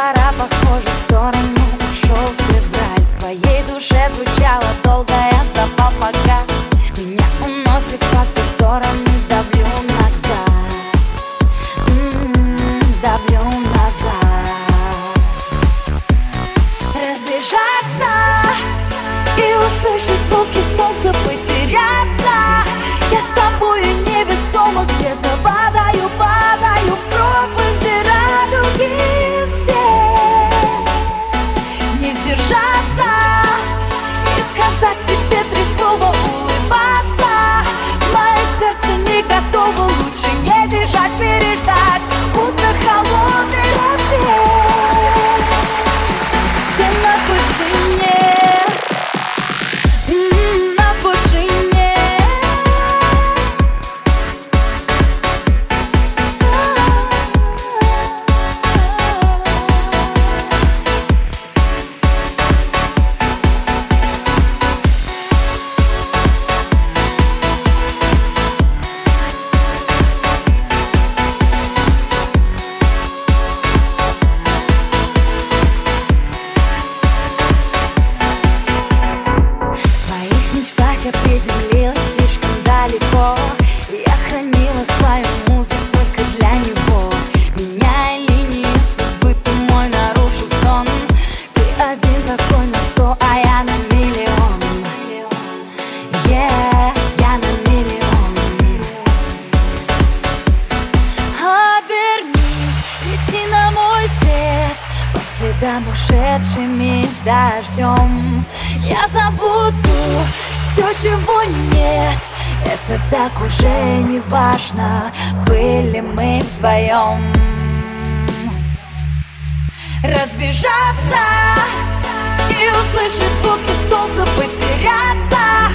двора, похоже, в сторону ушел февраль В твоей душе звучала долгая, запал погас Меня уносит во все стороны. 那副信念 дождем. Я забуду все, чего нет. Это так уже не важно Были мы вдвоем Разбежаться И услышать звуки солнца Потеряться.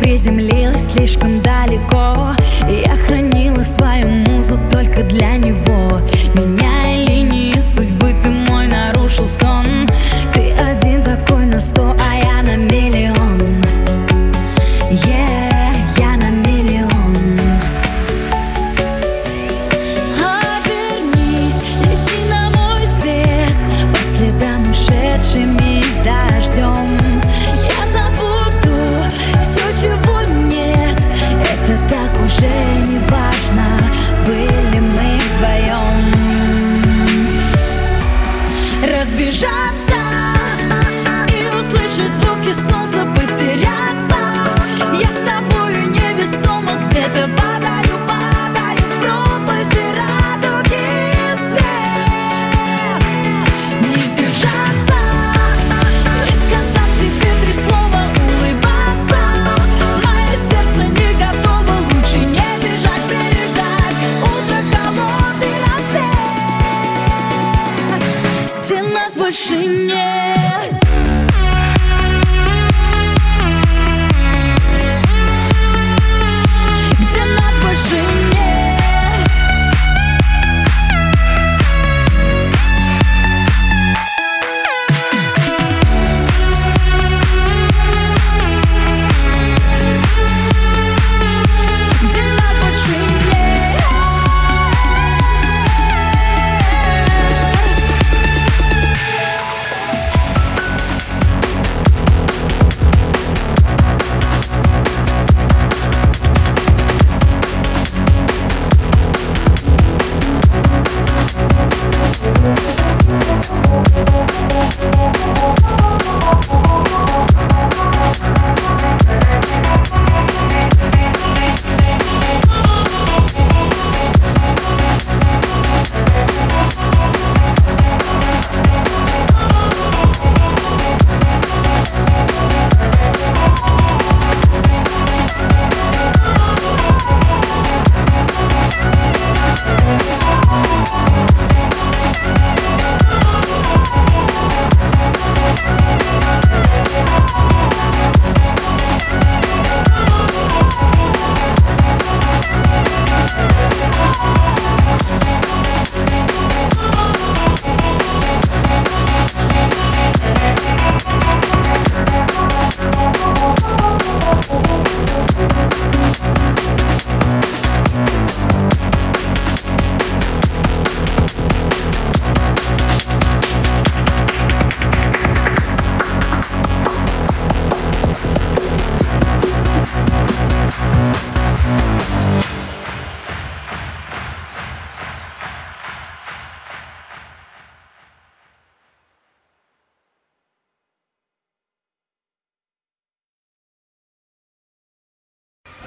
приземлилась слишком далеко. Я хранила свою музу только для него. Меняя линию судьбы, ты не важно, были мы вдвоем. Разбежаться и услышать звуки солнца. больше нет